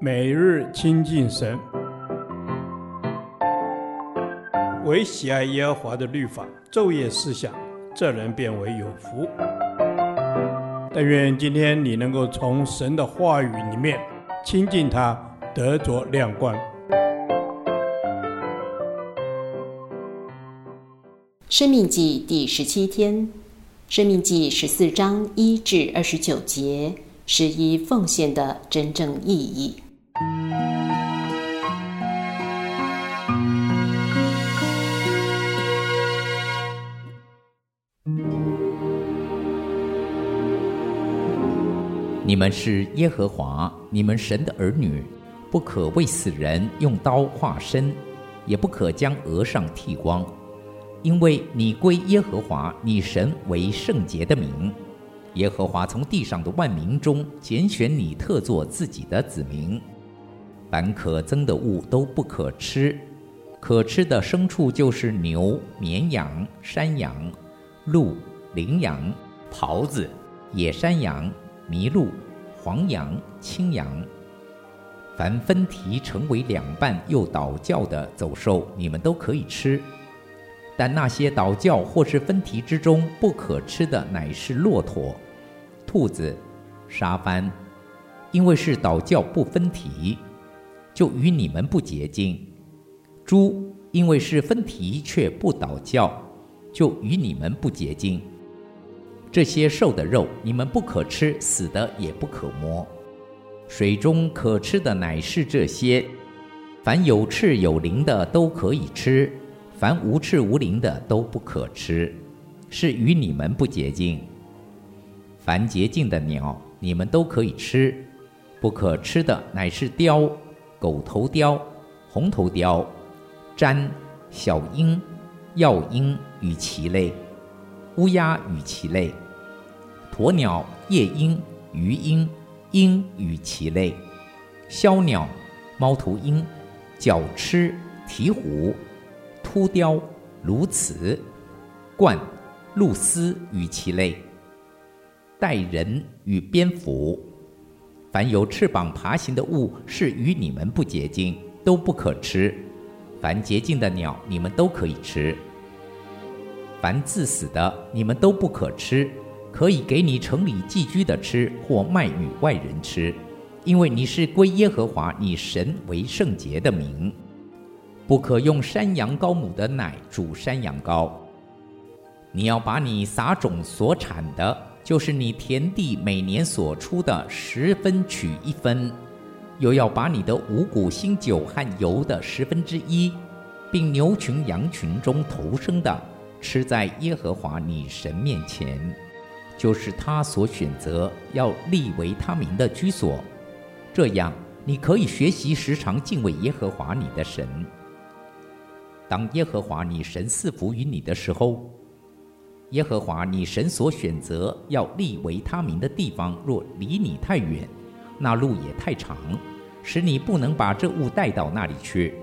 每日亲近神，唯喜爱耶和华的律法，昼夜思想，这人便为有福。但愿今天你能够从神的话语里面亲近他，得着亮光。生命记第十七天，生命记十四章一至二十九节，十一奉献的真正意义。你们是耶和华你们神的儿女，不可为死人用刀划身，也不可将额上剃光。因为你归耶和华你神为圣洁的名，耶和华从地上的万民中拣选你，特作自己的子民。凡可憎的物都不可吃，可吃的牲畜就是牛、绵羊、山羊、鹿、羚羊、狍子、野山羊、麋鹿、黄羊、青羊。凡分蹄成为两半又倒叫的走兽，你们都可以吃。但那些倒叫或是分蹄之中不可吃的，乃是骆驼、兔子、沙番，因为是倒叫不分蹄，就与你们不洁净；猪，因为是分蹄却不倒叫，就与你们不洁净。这些兽的肉你们不可吃，死的也不可摸。水中可吃的乃是这些，凡有翅有鳞的都可以吃。凡无翅无鳞的都不可吃，是与你们不洁净。凡洁净的鸟，你们都可以吃，不可吃的乃是雕、狗头雕、红头雕、鸇、小鹰、药鹰与其类，乌鸦与其类，鸵鸟、夜鹰、鱼鹰、鹰与其类，鸮鸟、猫头鹰、角鴟、鵜鹕。秃雕、鸬鹚、鹳、鹭鸶与其类，带人与蝙蝠，凡有翅膀爬行的物，是与你们不洁净，都不可吃。凡洁净的鸟，你们都可以吃。凡自死的，你们都不可吃，可以给你城里寄居的吃，或卖与外人吃，因为你是归耶和华你神为圣洁的名。不可用山羊羔母的奶煮山羊羔。你要把你撒种所产的，就是你田地每年所出的十分取一分，又要把你的五谷新酒和油的十分之一，并牛群羊群中头生的，吃在耶和华你神面前，就是他所选择要立为他名的居所。这样，你可以学习时常敬畏耶和华你的神。当耶和华你神赐福于你的时候，耶和华你神所选择要立为他名的地方，若离你太远，那路也太长，使你不能把这物带到那里去，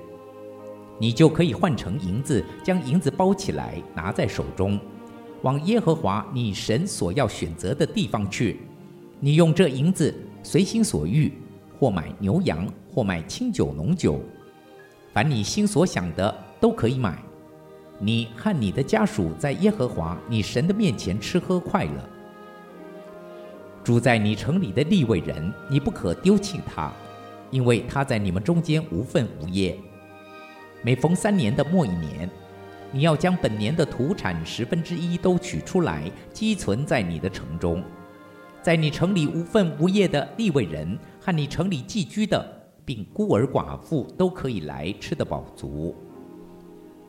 你就可以换成银子，将银子包起来，拿在手中，往耶和华你神所要选择的地方去。你用这银子随心所欲，或买牛羊，或买清酒浓酒，凡你心所想的。都可以买，你和你的家属在耶和华你神的面前吃喝快乐。住在你城里的利未人，你不可丢弃他，因为他在你们中间无分无业。每逢三年的末一年，你要将本年的土产十分之一都取出来，积存在你的城中。在你城里无份无业的利未人和你城里寄居的，并孤儿寡妇都可以来吃得饱足。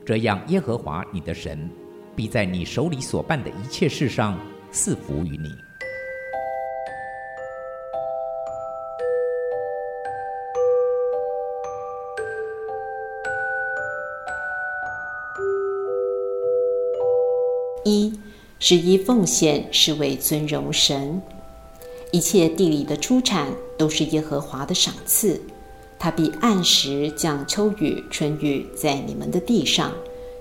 这样，耶和华你的神必在你手里所办的一切事上赐福于你。一，十一奉献是为尊荣神，一切地里的出产都是耶和华的赏赐。他必按时降秋雨、春雨在你们的地上，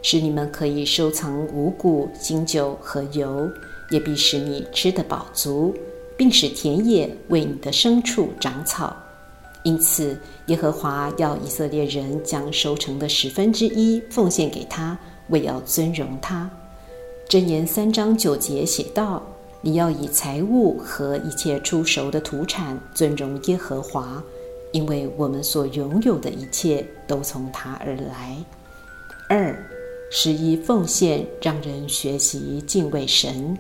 使你们可以收藏五谷、新酒和油，也必使你吃得饱足，并使田野为你的牲畜长草。因此，耶和华要以色列人将收成的十分之一奉献给他，为要尊荣他。箴言三章九节写道：“你要以财物和一切出熟的土产尊荣耶和华，因为我们所拥有的一切都从他而来。”二、十一奉献让人学习敬畏神。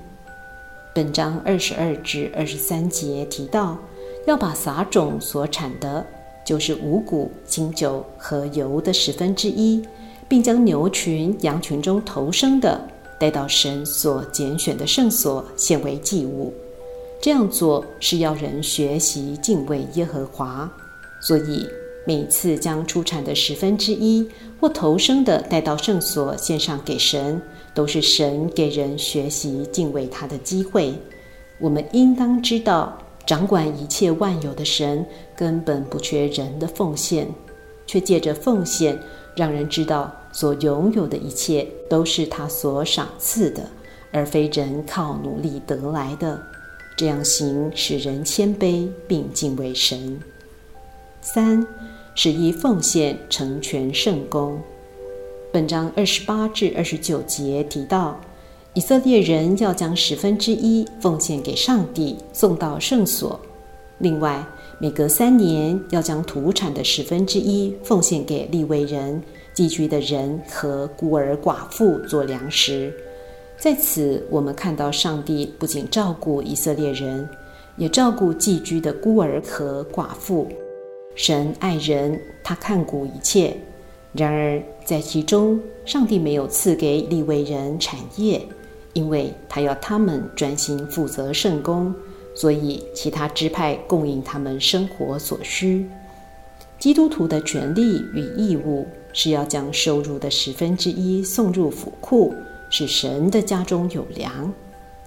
本章二十二至二十三节提到。要把撒种所产的，就是五谷、新酒和油的十分之一，并将牛群、羊群中头生的带到神所拣选的圣所，献为祭物。这样做是要人学习敬畏耶和华。所以每次将出产的十分之一或头生的带到圣所献上给神，都是神给人学习敬畏他的机会。我们应当知道。掌管一切万有的神根本不缺人的奉献，却借着奉献让人知道所拥有的一切都是他所赏赐的，而非人靠努力得来的。这样行使人谦卑并敬畏神。三、十一奉献成全圣工。本章二十八至二十九节提到。以色列人要将十分之一奉献给上帝，送到圣所。另外，每隔三年要将土产的十分之一奉献给利未人、寄居的人和孤儿寡妇做粮食。在此，我们看到上帝不仅照顾以色列人，也照顾寄居的孤儿和寡妇。神爱人，他看顾一切。然而，在其中，上帝没有赐给利未人产业。因为他要他们专心负责圣工，所以其他支派供应他们生活所需。基督徒的权利与义务是要将收入的十分之一送入府库，使神的家中有粮；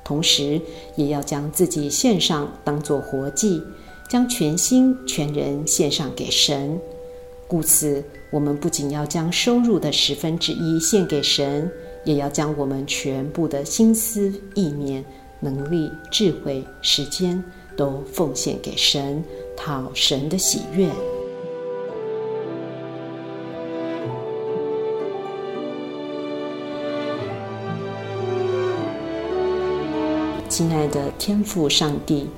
同时，也要将自己献上，当作活祭，将全心全人献上给神。故此，我们不仅要将收入的十分之一献给神。也要将我们全部的心思、意念、能力、智慧、时间都奉献给神，讨神的喜悦。亲爱的天父上帝，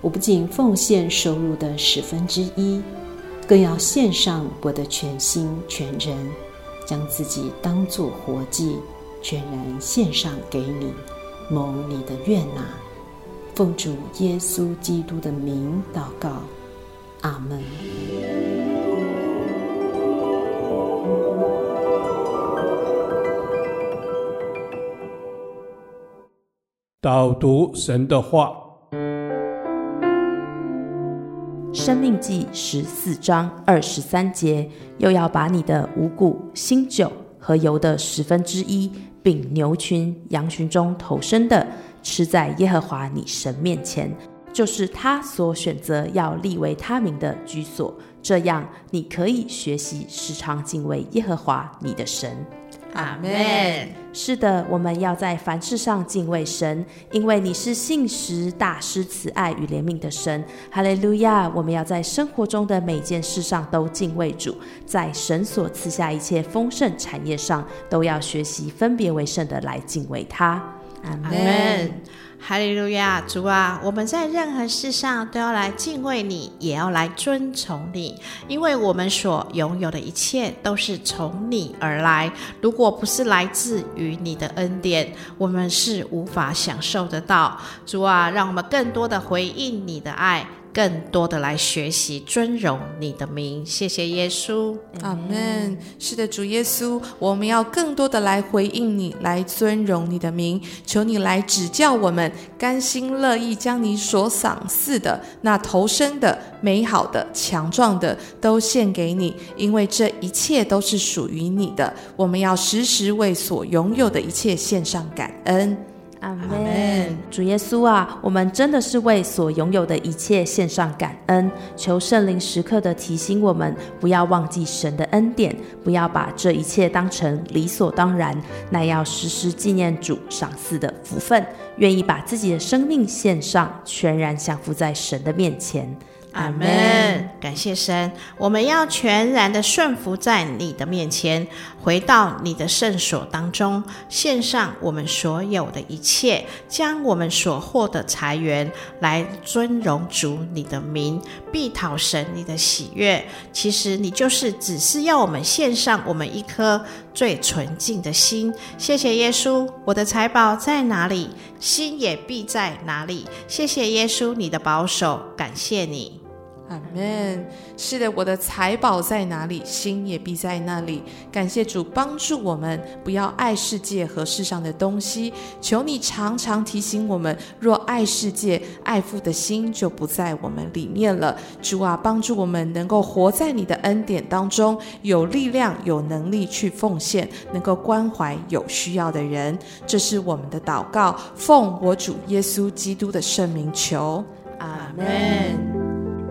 我不仅奉献收入的十分之一，更要献上我的全心全人，将自己当作活祭。全然献上给你，蒙你的悦纳，奉主耶稣基督的名祷告，阿门。导读神的话，《生命记》十四章二十三节，又要把你的五谷、新酒和油的十分之一。并牛群、羊群中头生的，吃在耶和华你神面前，就是他所选择要立为他名的居所。这样，你可以学习时常敬畏耶和华你的神。阿门。是的，我们要在凡事上敬畏神，因为你是信实、大师慈爱与怜悯的神。哈利路亚！我们要在生活中的每件事上都敬畏主，在神所赐下一切丰盛产业上，都要学习分别为圣的来敬畏他。阿门。哈利路亚，主啊，我们在任何事上都要来敬畏你，也要来遵从你，因为我们所拥有的一切都是从你而来。如果不是来自于你的恩典，我们是无法享受得到。主啊，让我们更多的回应你的爱。更多的来学习尊荣你的名，谢谢耶稣，阿门。是的，主耶稣，我们要更多的来回应你，来尊荣你的名。求你来指教我们，甘心乐意将你所赏赐的那头生的、美好的、强壮的都献给你，因为这一切都是属于你的。我们要时时为所拥有的一切献上感恩。阿门，主耶稣啊，我们真的是为所拥有的一切献上感恩。求圣灵时刻的提醒我们，不要忘记神的恩典，不要把这一切当成理所当然，那要时时纪念主赏赐的福分，愿意把自己的生命献上，全然降服在神的面前。阿门。感谢神，我们要全然的顺服在你的面前，回到你的圣所当中，献上我们所有的一切，将我们所获的财源来尊荣主你的名，必讨神你的喜悦。其实你就是只是要我们献上我们一颗最纯净的心。谢谢耶稣，我的财宝在哪里，心也必在哪里。谢谢耶稣，你的保守，感谢你。阿门。是的，我的财宝在哪里，心也必在那里。感谢主帮助我们，不要爱世界和世上的东西。求你常常提醒我们，若爱世界，爱父的心就不在我们里面了。主啊，帮助我们能够活在你的恩典当中，有力量、有能力去奉献，能够关怀有需要的人。这是我们的祷告，奉我主耶稣基督的圣名求。阿门。